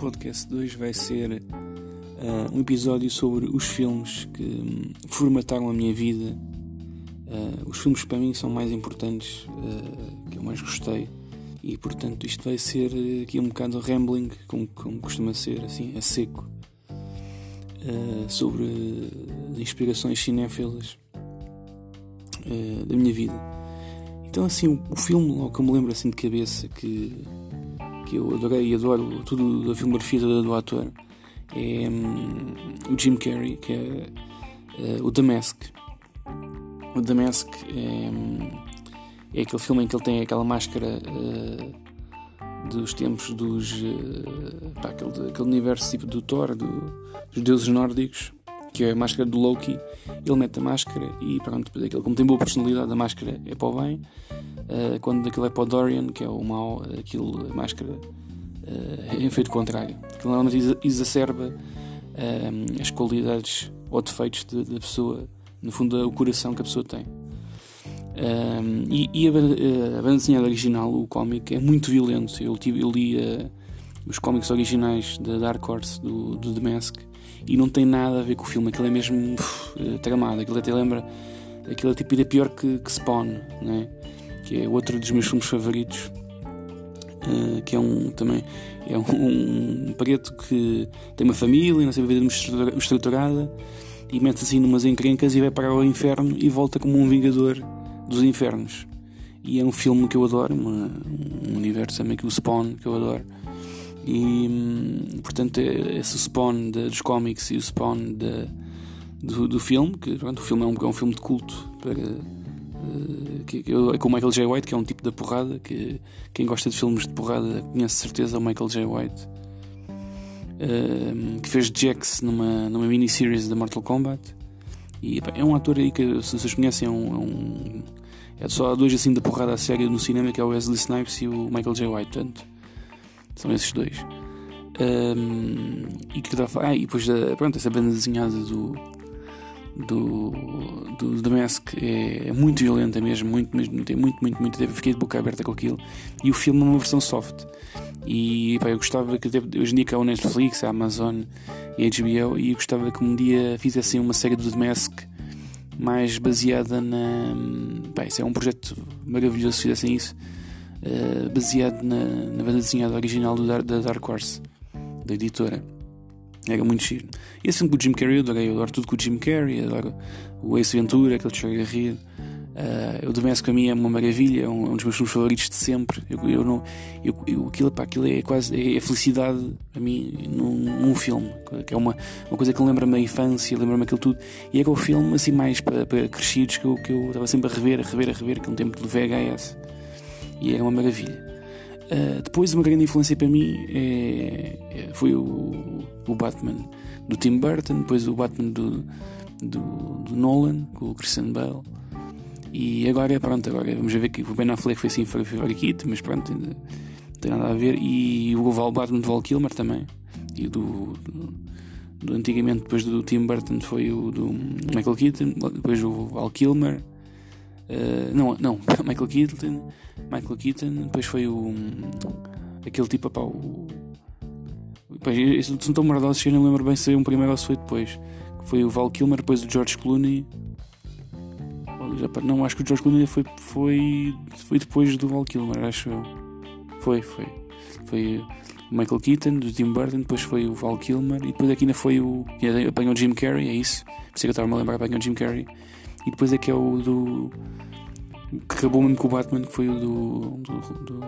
podcast de hoje vai ser uh, um episódio sobre os filmes que um, formataram a minha vida. Uh, os filmes para mim são mais importantes, uh, que eu mais gostei, e portanto isto vai ser aqui um bocado rambling, como, como costuma ser, assim, a seco, sobre inspirações cinéfilas da minha vida. Então, assim, o, o filme, logo que eu me lembro assim de cabeça que que eu adorei e adoro tudo da filmografia do ator é um, o Jim Carrey, que é uh, o The Mask. O The Mask é, um, é aquele filme em que ele tem aquela máscara uh, dos tempos dos. Uh, pá, aquele, aquele universo tipo do Thor, do, dos deuses nórdicos, que é a máscara do Loki. Ele mete a máscara e pronto, depois aquele, como tem boa personalidade, a máscara é para o bem. Uh, quando aquilo é para o Dorian, que é o mau, aquilo, a máscara uh, é efeito contrário. Aquilo normalmente exacerba uh, as qualidades ou defeitos da pessoa, no fundo, o coração que a pessoa tem. e, e a, a banda desenhada original, o cómic, é muito violento. Eu, tive, eu li os cómics originais da Dark Horse, do, do The Mask, e não tem nada a ver com o filme. Aquilo é mesmo uf, tramado. Aquilo até lembra. Aquilo é tipo ainda pior que, que Spawn, né? Que é outro dos meus filmes favoritos. Uh, que é um também é um, um, preto que tem uma família, não sei vida estruturada e mete-se assim numas encrencas e vai para o inferno e volta como um vingador dos infernos. E é um filme que eu adoro, uma, um universo também que o Spawn que eu adoro. E hum, portanto, é esse Spawn de, dos cómics e o Spawn de, do, do filme, que pronto, o filme é um, é um filme de culto para, uh, que, com o Michael J. White, que é um tipo da porrada, que quem gosta de filmes de porrada conhece certeza o Michael J. White. Uh, que fez Jax numa, numa miniseries da Mortal Kombat e é um ator aí que se vocês conhecem é um, é um é só dois assim da porrada a sério no cinema que é o Wesley Snipes e o Michael J. White portanto são esses dois. Um, e que ah, e depois pronto, essa banda desenhada do do, do Mask é, é muito violenta mesmo, muito, mesmo, tem muito, muito, muito. Fiquei de boca aberta com aquilo. E o filme é uma versão soft. E pá, eu gostava que hoje em dia há o Netflix, a Amazon e a HBO, e eu gostava que um dia fizessem uma série do The Mask mais baseada na. Pá, isso é um projeto maravilhoso se fizessem isso. Eh, baseado na, na banda desenhada original do, da Dark Horse, da editora. Era muito giro. E assim com o Jim Carrey, eu adorei, eu adoro tudo com o Jim Carrey, adoro o Ace Ventura, aquele chega a rir. Uh, o Doméstic a mim é uma maravilha, é um, é um dos meus filmes favoritos de sempre. Eu, eu não, eu, eu, aquilo, pá, aquilo é quase é, é felicidade a mim num, num, filme, que é uma, uma coisa que lembra-me a infância, lembra-me aquilo tudo. E é que o filme assim mais para, para crescidos que eu, que eu estava sempre a rever, a rever, a rever, que é um tempo de VHS e era uma maravilha. Uh, depois, uma grande influência para mim é, é, foi o, o, Batman do Tim Burton, depois o Batman do, do, do, Nolan, com o Christian Bale. E agora, pronto, agora vamos ver que o Ben Affleck foi assim favorito, mas pronto, ainda não tem nada a ver. E o Batman de Val Kilmer também. E do, do, do, antigamente, depois do Tim Burton, foi o do Michael Keaton, depois o Val Kilmer. Uh, não, não, Michael Keaton, Michael Keaton, depois foi o. aquele tipo, pá, o. Pois, são tão mordosos que eu não lembro bem se foi um primeiro ou se foi depois. Foi o Val Kilmer, depois o George Clooney. Não, acho que o George Clooney foi, foi, foi depois do Val Kilmer, acho eu. Foi, foi. Foi o Michael Keaton, do Tim Burton, depois foi o Val Kilmer, e depois aqui ainda foi o. apanhou o Jim Carrey, é isso. Por isso é que eu estava a lembrar, apanhou o Jim Carrey. E depois é que é o do. que acabou mesmo com o Batman, que foi o do. do. do,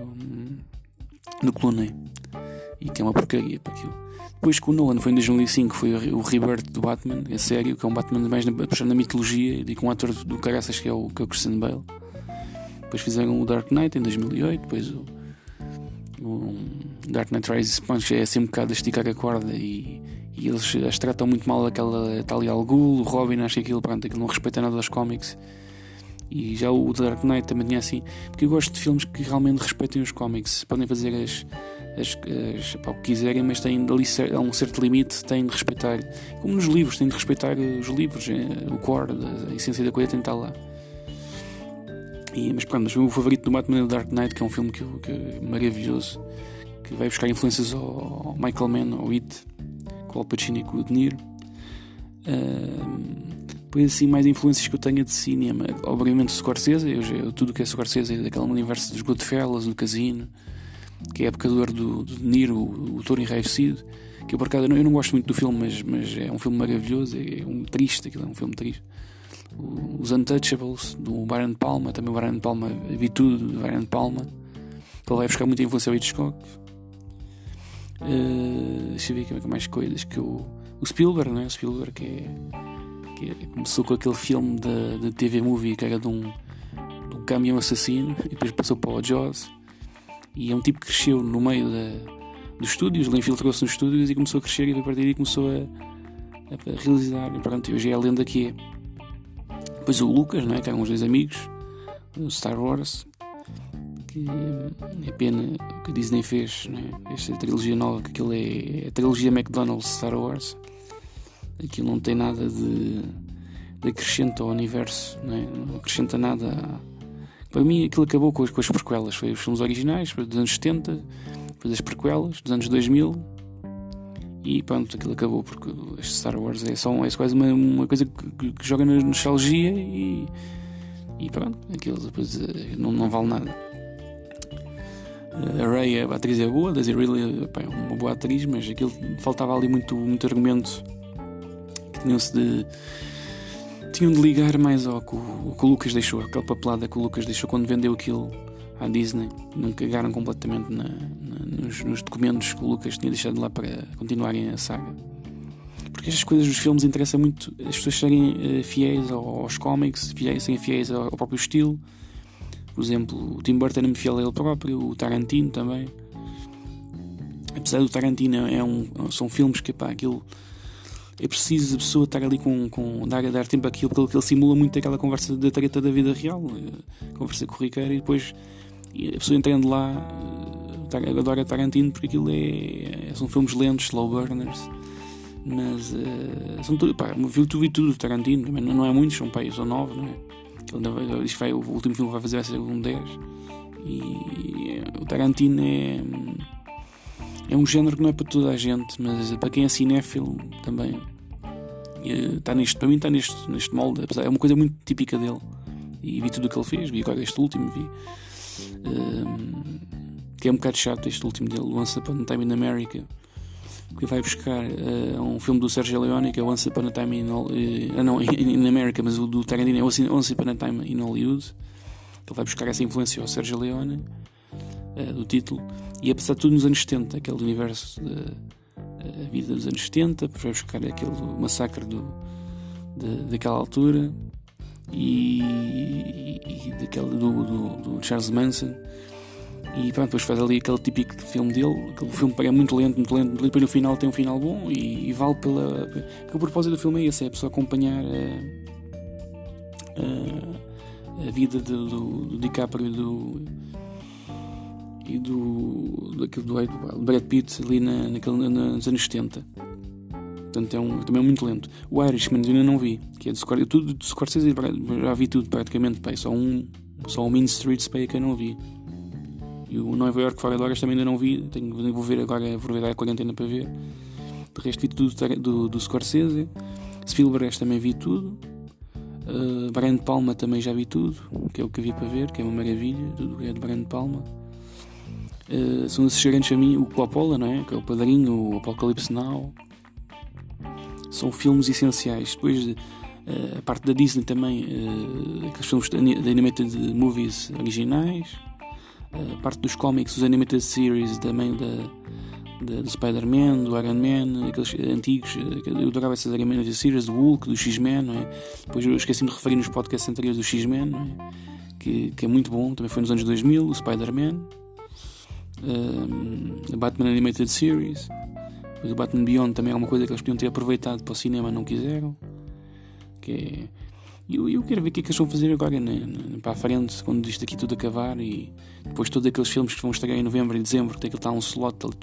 do Clooney. E que é uma porcaria para aquilo. Depois com o Nolan foi em 2005, foi o Rebirth do Batman, é sério, que é um Batman mais na, puxando na mitologia e com um ator do caraças que é o, que é o Christian Bale. Depois fizeram o Dark Knight em 2008, depois o, o Dark Knight Rises Punch é assim um bocado a esticar a corda e e eles as tratam muito mal aquela Talia Al Ghul, o Robin, que aquilo, pronto, aquilo não respeita nada dos cómics. E já o Dark Knight também tinha assim, porque eu gosto de filmes que realmente respeitem os cómics, podem fazer as, as, as pá, o que quiserem, mas têm ali a um certo limite, têm de respeitar, como nos livros, têm de respeitar os livros, eh, o core, a essência da coisa tem de estar lá. E, mas pronto, mas o meu favorito do Batman é o Dark Knight, que é um filme que, que é maravilhoso que vai buscar influências ao Michael Mann, ao It, com o Al Pacino e com o De Niro. Uh, depois assim mais influências que eu tenho de cinema. Obviamente Scorsese eu, eu, tudo que é Scorsese é daquele universo dos Goodfellas do Casino que é época do, do, do Niro o, o Toro Enraivecido que eu por acaso eu não gosto muito do filme mas, mas é um filme maravilhoso é um triste aquilo é um filme triste. Os Untouchables do Brian Palma também o Brian Palma vi tudo do Brian Palma que ele vai buscar muita influência ao Hitchcock. Uh, deixa eu ver que mais coisas que o Spielberg não é? o Spielberg que é que começou com aquele filme da TV Movie que era de um, de um caminhão assassino e depois passou para o Jaws e é um tipo que cresceu no meio da, dos estúdios, ele infiltrou-se nos estúdios e começou a crescer e a partir daí começou a, a, realizar e pronto, hoje é a lenda que é depois o Lucas, não é? que eram os dois amigos do Star Wars que é pena que a Disney fez é? esta trilogia nova que aquilo é a trilogia McDonald's Star Wars aquilo não tem nada de, de acrescenta ao universo, não, é? não acrescenta nada. A... Para mim, aquilo acabou com as, com as prequelas. Foi os filmes originais, dos anos 70, depois as prequelas, dos anos 2000. E pronto, aquilo acabou porque este Star Wars é, só, é quase uma, uma coisa que, que, joga na nostalgia e, e pronto, aquilo depois eh, não, não vale nada. A Ray, a atriz é boa, Daisy Ridley é uma boa atriz, mas aquilo faltava ali muito, muito argumento tinham-se de. tinham de ligar mais ao que o, que o Lucas deixou, aquela papelada que o Lucas deixou quando vendeu aquilo à Disney. Não cagaram completamente na, na, nos, nos, documentos que o Lucas tinha deixado lá para continuarem a saga. Porque estas coisas dos filmes interessam muito as pessoas serem uh, fiéis aos cómics, fiéis, serem fiéis ao, ao, próprio estilo. Por exemplo, o Tim Burton é muito fiel a ele próprio, o Tarantino também. Apesar do Tarantino é um, são filmes que pá, aquilo é preciso a pessoa estar ali com, com dar, dar tempo àquilo, porque ele simula muito aquela conversa da treta da vida real, eh, conversa corriqueira, e depois a pessoa entrando lá eh, adora Tarantino porque aquilo é, é, são filmes lentos, slow burners, mas uh, são tudo, pá, viu tudo e tudo do Tarantino, não, é muito, são pais ou nove, não é? Ele vai, o último filme que vai fazer vai ser um 10 e o Tarantino é é um género que não é para toda a gente, mas para quem é cinéfilo também está neste, para mim está neste, neste molde, é uma coisa muito típica dele. E vi tudo o que ele fez, vi agora este último, vi. Um, que é um bocado chato este último dele, Once Upon a Time in America, que vai buscar uh, um filme do Sergio Leone, que é Once Upon a Time in, uh, não, in, America, mas o do Tarantino é Once Upon a Time in Hollywood. Ele vai buscar essa influência ao Sergio Leone, uh, do título, e apesar de tudo nos anos 70, aquele universo a vida dos anos 70, para buscar aquele massacre do, de, daquela altura e, e, e daquele do, do, do, Charles Manson. E pronto, depois faz ali aquele típico filme dele, aquele filme é muito lento, muito lento, e depois no final tem um final bom e, e vale pela. Porque o propósito do filme é esse, é a pessoa acompanhar a, a, a vida do, do, do DiCaprio e do e do, daquele do, do Brad Pitt ali na, naquele, nos anos 70. Portanto, é um, também é muito lento. O Irishman ainda não vi, que é de Scorsese. Tudo de Scorsese já vi tudo praticamente, pai. Só um, só o Mean Streets pai, que eu não vi. E o Nova York fora de horas também ainda não vi. Tenho, vou ver agora, aproveitar a quarentena para ver. De resto vi tudo do, do Scorsese. Spielberg também vi tudo. Uh, Brian Palma também já vi tudo, que é o que vi para ver, que é uma maravilha. Tudo é de Brian Palma. Uh, são esses grandes a mim, o Coppola, não é? Que é o Padrinho, o Apocalipse Now. São filmes essenciais. Depois, uh, a parte da Disney também, uh, aqueles filmes de animated movies originais. Parte dos cómics, os animated series também da, do Spider-Man, do Iron Man, aqueles antigos. Eu adorava essas animated series, do Hulk, do X-Men, é? Depois eu esqueci-me de referir nos podcasts anteriores do X-Men, é? Que, que é muito bom, também foi nos anos 2000, o Spider-Man a Batman Animated Series. Depois o Batman Beyond também é uma coisa que eles podiam ter aproveitado para o cinema, não quiseram. Que é... eu, eu quero ver o que é que eles vão fazer agora né, para a frente, quando isto aqui tudo acabar e depois todos aqueles filmes que vão estrear em novembro e dezembro, que tem que estar um slot. Tudo,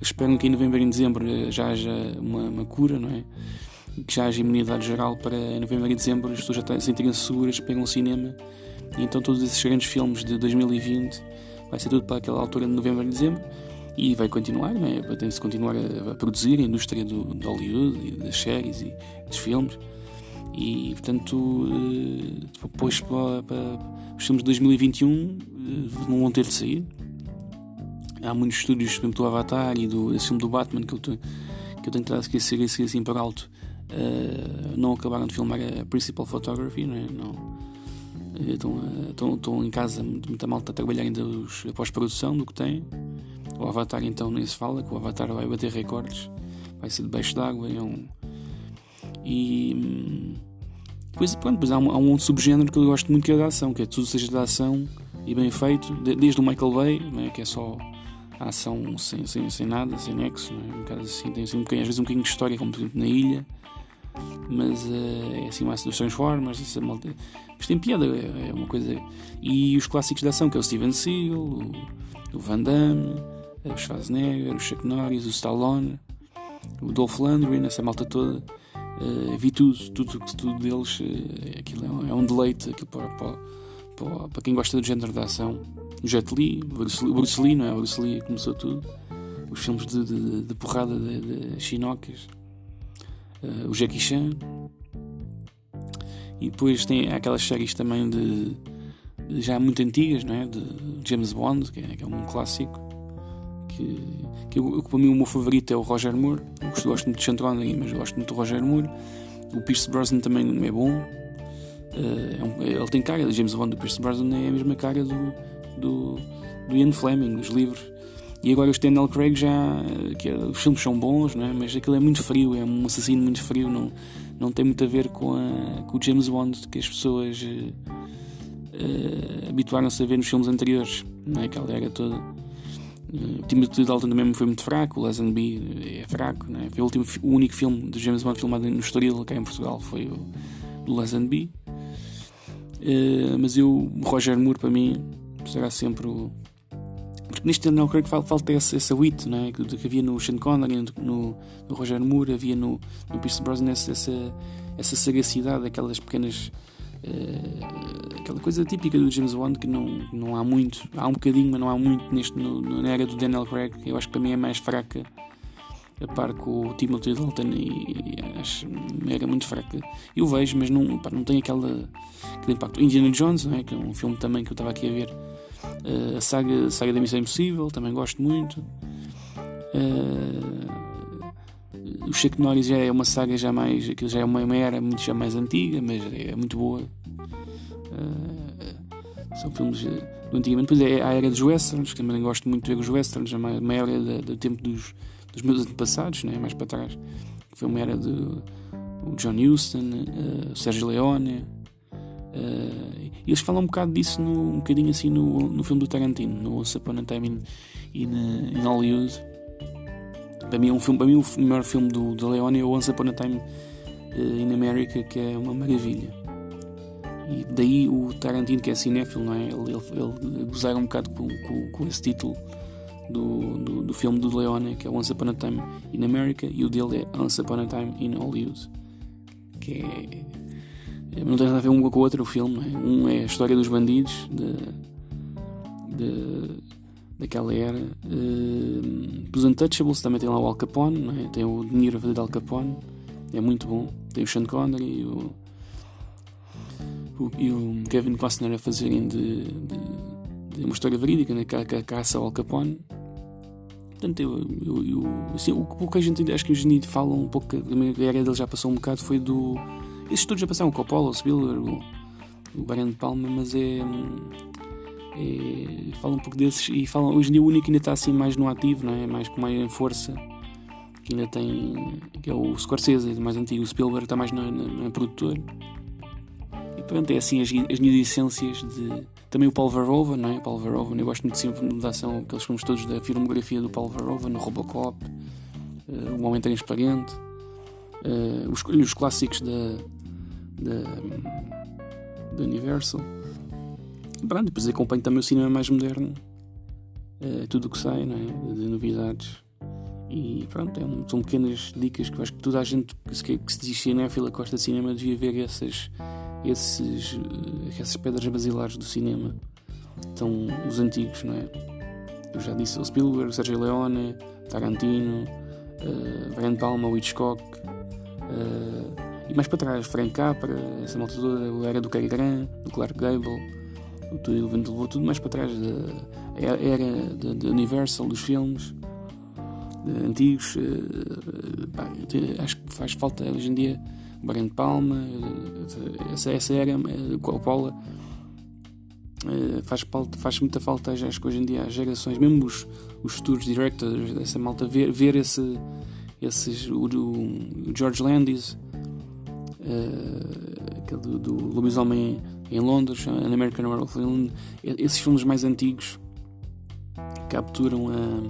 esperam que em novembro e dezembro eh, já haja uma, uma cura, não é? que já haja imunidade geral para em novembro e dezembro as pessoas já sentirem-se seguras, pegam o cinema e então todos esses grandes filmes de 2020 vai ser tudo para aquela altura de novembro e dezembro. E vai continuar, né? tem-se continuar a, a, produzir a indústria do, de Hollywood, e das séries e dos filmes. E portanto, eh, depois para, para filmes de 2021 eh, não vão ter de sair. Há muitos estúdios, por exemplo, do Avatar e do filme do Batman que eu, que eu tenho tentado esquecer assim, assim por alto. Uh, não acabaram de filmar a Principal Photography, não, é? não Estão, estão, estão em casa, muita malta a trabalhar ainda os, a pós-produção do que tem. O Avatar então nem se fala, que o Avatar vai bater recordes, vai ser debaixo d'água. É um... E depois, pronto, depois há, um, há um subgénero que eu gosto muito que é da ação, que é tudo seja da ação e bem feito, desde o Michael Bay, né, que é só a ação sem, sem, sem nada, sem nexo, né, um bocado assim, tem assim, um bocadinho, às vezes um bocadinho de história, como por exemplo na ilha, mas uh, é assim mais dos Transformers, essa malta. Mas tem piada, é, é, uma coisa. E os clássicos de ação, que é o Steven Seagal, o, o Van Damme, o Schwarzenegger, o Chuck Norris, o Stallone, o Dolph Lundgren, essa malta toda. Uh, vi tudo, tudo, tudo deles. Uh, aquilo é um, é um deleite aquilo para, para, para, para, quem gosta do género da ação. O Jet Li, o Bruce, Lee, não é? O Bruce Lee começou tudo. Os filmes de, de, de porrada de, de chinocas. Uh, o Jackie Chan. E depois tem aquelas séries também de já muito antigas, não é? De James Bond, que é, que é um clássico que, eu, para mim o meu favorito é o Roger Moore. Eu gosto, gosto muito de Connery, mas gosto muito do Roger Moore. O Pierce Brosnan também é bom. Uh, é um, ele tem cara de James Bond, o Pierce Brosnan é a mesma cara do, do, do Ian Fleming, dos livros. E agora o Daniel Craig já. Que é, os filmes são bons, não é? mas aquilo é muito frio, é um assassino muito frio, não, não tem muito a ver com, a, com o James Bond que as pessoas uh, habituaram-se a ver nos filmes anteriores, não é? Aquela era toda. O Timothy Dalton também foi muito fraco, o Lazenby é fraco, não é? Foi o, último, o único filme de James Bond filmado no Estoril, cá em Portugal, foi o do Lazenby. Uh, mas eu, Roger Moore, para mim, será sempre o. Porque neste Daniel Craig falta essa, essa wit né? que, que havia no Sean Connery, no, no, Roger Moore, havia no, no Pierce Brosnan essa, essa sagacidade, aquelas pequenas Uh, aquela coisa típica do James Bond que não, não há muito, há um bocadinho, mas não há muito neste, no, na era do Daniel Craig, eu acho que para mim é mais fraca a par com o Timothy Dalton e, e acho era muito fraca. Eu vejo, mas não, pá, não tem aquela, aquele impacto. Indiana Jones, não é? que é um filme também que eu estava aqui a ver. Uh, a, saga, a saga da Missão Impossível, também gosto muito. Uh, o Chuck Norris já é uma saga já mais. Aquilo já é uma, uma era muito já mais antiga, mas é muito boa. Uh, são filmes do antigamente. Depois é a era dos westerns, que também gosto muito de ver os westerns, a uma era do tempo dos, dos meus antepassados, né, mais para trás. Foi uma era do John Huston, uh, o Sérgio Leone. Uh, eles falam um bocado disso no, um bocadinho assim no, no filme do Tarantino, no Once Upon a Time in, in, in Hollywood para mim, é um filme, para mim o melhor filme do, do Leone é o Once Upon a Time uh, in America, que é uma maravilha. E daí o Tarantino, que é cinéfilo, não é? ele, ele, ele gozar um bocado com, com, com esse título do, do, do, filme do Leone, que é Once Upon a Time in America, e o dele é Once Upon a Time in Hollywood. Que é. Não tem nada a ver um com o outro o filme. É? Um é a história dos bandidos, de, de daquela era. Uh, os Untouchables também tem lá o Al Capone, é? tem o dinheiro a fazer de Al Capone, é muito bom. Tem o Sean Connery e o, o, e o Kevin Costner a fazerem de, de, de uma história verídica, né? caça ao Al Capone. Portanto, eu, eu, eu assim, o, o, que a gente acho que hoje em dia fala um pouco, a era dele já passou um bocado, foi do. Esses todos já passaram, o Coppola, o Spielberg, o, o de Palma, mas é e fala um pouco desses e falam hoje em dia o único ainda está assim mais no ativo, não é? mais com mais força, que ainda tem, que é o Scorsese, mais antigo, o Spielberg está mais na produtor. E pronto, é assim as, as minhas essências de. Também o Paul Verhoeven, não é? Paul Verhoeven, eu gosto muito sempre de ação, aqueles filmes todos da filmografia do Paul Verhoeven, no Robocop, uh, O Homem Transparente, uh, os, os clássicos da, da, da Universal. Pronto, depois acompanho também o cinema mais moderno, é, tudo o que sai, não é? de novidades. E pronto, é um, são pequenas dicas que eu acho que toda a gente que que se diz cinéfila gosta de cinema devia ver essas, esses, eh, essas pedras basilares do cinema. Então, os antigos, não é? Eu já disse o Spielberg, o Sergio Leone, Tarantino, uh, Brian Palma, o Hitchcock. Uh, e mais para trás, Frank Capra, essa malta toda, era do Cary Grant, do Clark Gable, o tudo levou tudo mais para trás da era da Universal, dos filmes antigos. Pá, acho que faz falta hoje em dia Brian Palma, essa, essa era, Coppola eh, faz, faz muita falta, acho que hoje em dia, às gerações, mesmo os, os futuros directors dessa malta, ver, ver esse, esses, o, o George Landis, uh, aquele do, do Lobisomem em Londres, An American Horror Film, esses filmes mais antigos capturam a.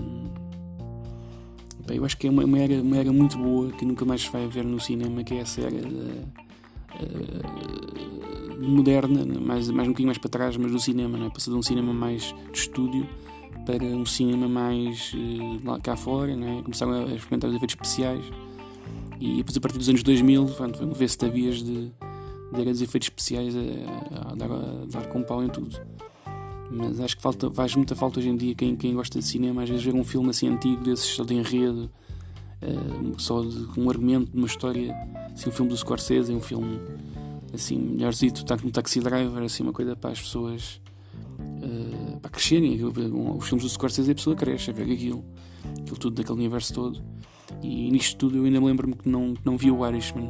eu acho que é uma, uma, era, uma era muito boa que nunca mais se vai ver no cinema, que é essa era uh, moderna, mais, mais um bocadinho mais para trás, mas do cinema, não é? De um cinema mais de estúdio para um cinema mais uh, lá cá fora, não é? Começaram a experimentar os efeitos especiais e depois a partir dos anos 2000 vê-se tavias de, de grandes efeitos especiais a, a, dar, a dar com pau em tudo. Mas acho que falta, faz muita falta hoje em dia quem, quem gosta de cinema, às vezes ver um filme assim antigo, desses só de enredo, uh, só de um argumento, de uma história assim, um filme do Scorsese, um filme assim, melhorzito, tá no Taxi Driver, assim, uma coisa para as pessoas uh, para crescerem. Os filmes do Scorsese a pessoa cresce a ver aquilo, aquilo tudo daquele universo todo. E nisto tudo eu ainda me lembro-me que não, não vi o Irishman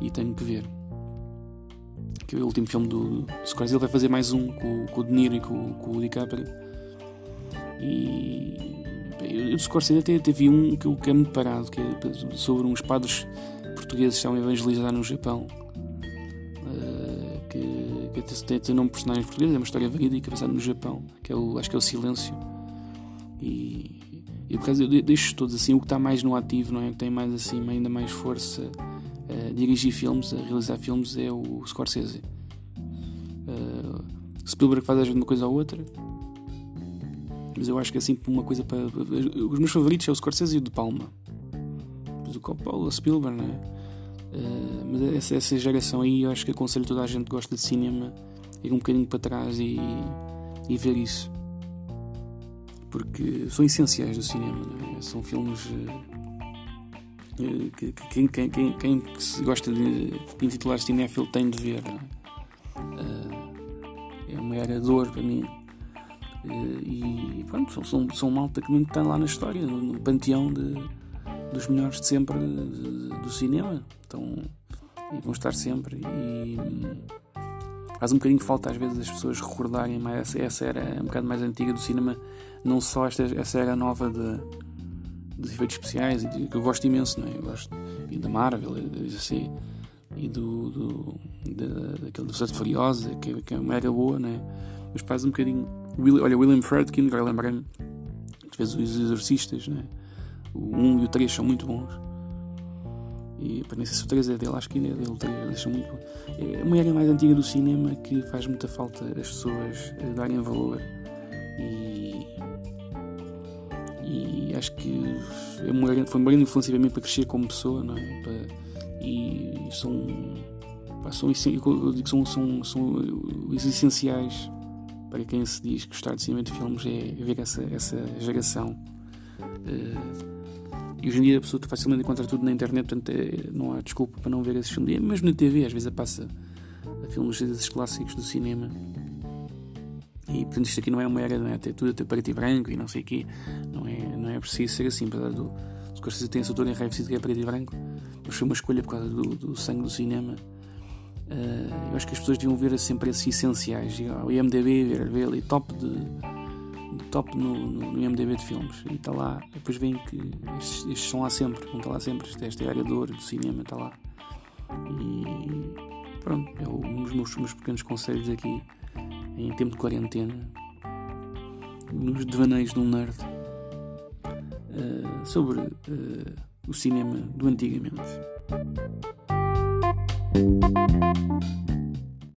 e tenho que ver. Que é o último filme do, do Scorsese. Ele vai fazer mais um com, com o De Niro e com, com o DiCaprio. E eu do Scorsese até, até vi um que, que é muito parado, que é sobre uns padres portugueses estão a evangelizar no Japão. Uh, que, que tem, tem nome de personagens portugueses, é uma história verídica passada no Japão, que é o, acho que é o Silêncio. E, e por causa destes todos, assim, o que está mais no ativo, não é? O que tem mais, assim, ainda mais força a dirigir filmes, a realizar filmes, é o Scorsese. Uh, Spielberg faz às vezes uma coisa ou outra, mas eu acho que é assim uma coisa para. Os meus favoritos é o Scorsese e o De Palma do Coppola, Spielberg, né? Uh, mas essa, essa geração aí, eu acho que aconselho toda a gente que gosta de cinema ir um bocadinho para trás e, e ver isso. Porque são essenciais do cinema, né? são filmes que, que quem, quem, quem, quem gosta de, de intitular cinéfilo tem de ver. Né? Uh, é uma era dor para mim. e pronto, são, são, são malta que não está lá na história, no, panteão de dos melhores de sempre do cinema. Então, e vão estar sempre. E faz um bocadinho de falta às vezes as pessoas recordarem mais essa era um bocado mais antiga do cinema, não só esta, essa era nova de, dos efeitos especiais, que eu gosto imenso, não é? Eu gosto e da Marvel, e, assim, e do, do, da, daquele do Sete Furiosa, que, que é uma era boa, não é? Mas faz um bocadinho. Olha, William Friedkin, vai lembrar-me, fez os exorcistas, não é? O 1 e o 3 são muito bons. E nem sei se o 3 é dele, acho que ainda é dele. O 3 eles são muito bons. É uma era mais antiga do cinema que faz muita falta as pessoas darem valor. E, e acho que é uma, foi uma grande influência para mim para crescer como pessoa. Não é? Para, e são, são, eu digo, são, são, são os essenciais para quem se diz gostar de cinema de filmes é ver essa, essa geração. Uh, e hoje em dia a pessoa facilmente encontra tudo na internet, portanto é, não há desculpa para não ver esses filmes. Mesmo na TV, às vezes passa a filmes desses clássicos do cinema. E portanto isto aqui não é uma era, não é ter tudo até preto e branco e não sei o quê. Não é, não é preciso ser assim, apesar do. Scorsese tem esse autor Raiva que é preto e branco, mas foi uma escolha por causa do, do sangue do cinema. Uh, eu acho que as pessoas deviam ver sempre esses essenciais. O IMDB, ver, ver ali top de top no, no, no IMDB de filmes e está lá, depois veem que estes, estes são lá sempre, não está lá sempre, esta, esta área de ouro do cinema está lá. E pronto, é um dos meus, meus pequenos conselhos aqui em tempo de quarentena, nos devaneios de um nerd, uh, sobre uh, o cinema do antigamente.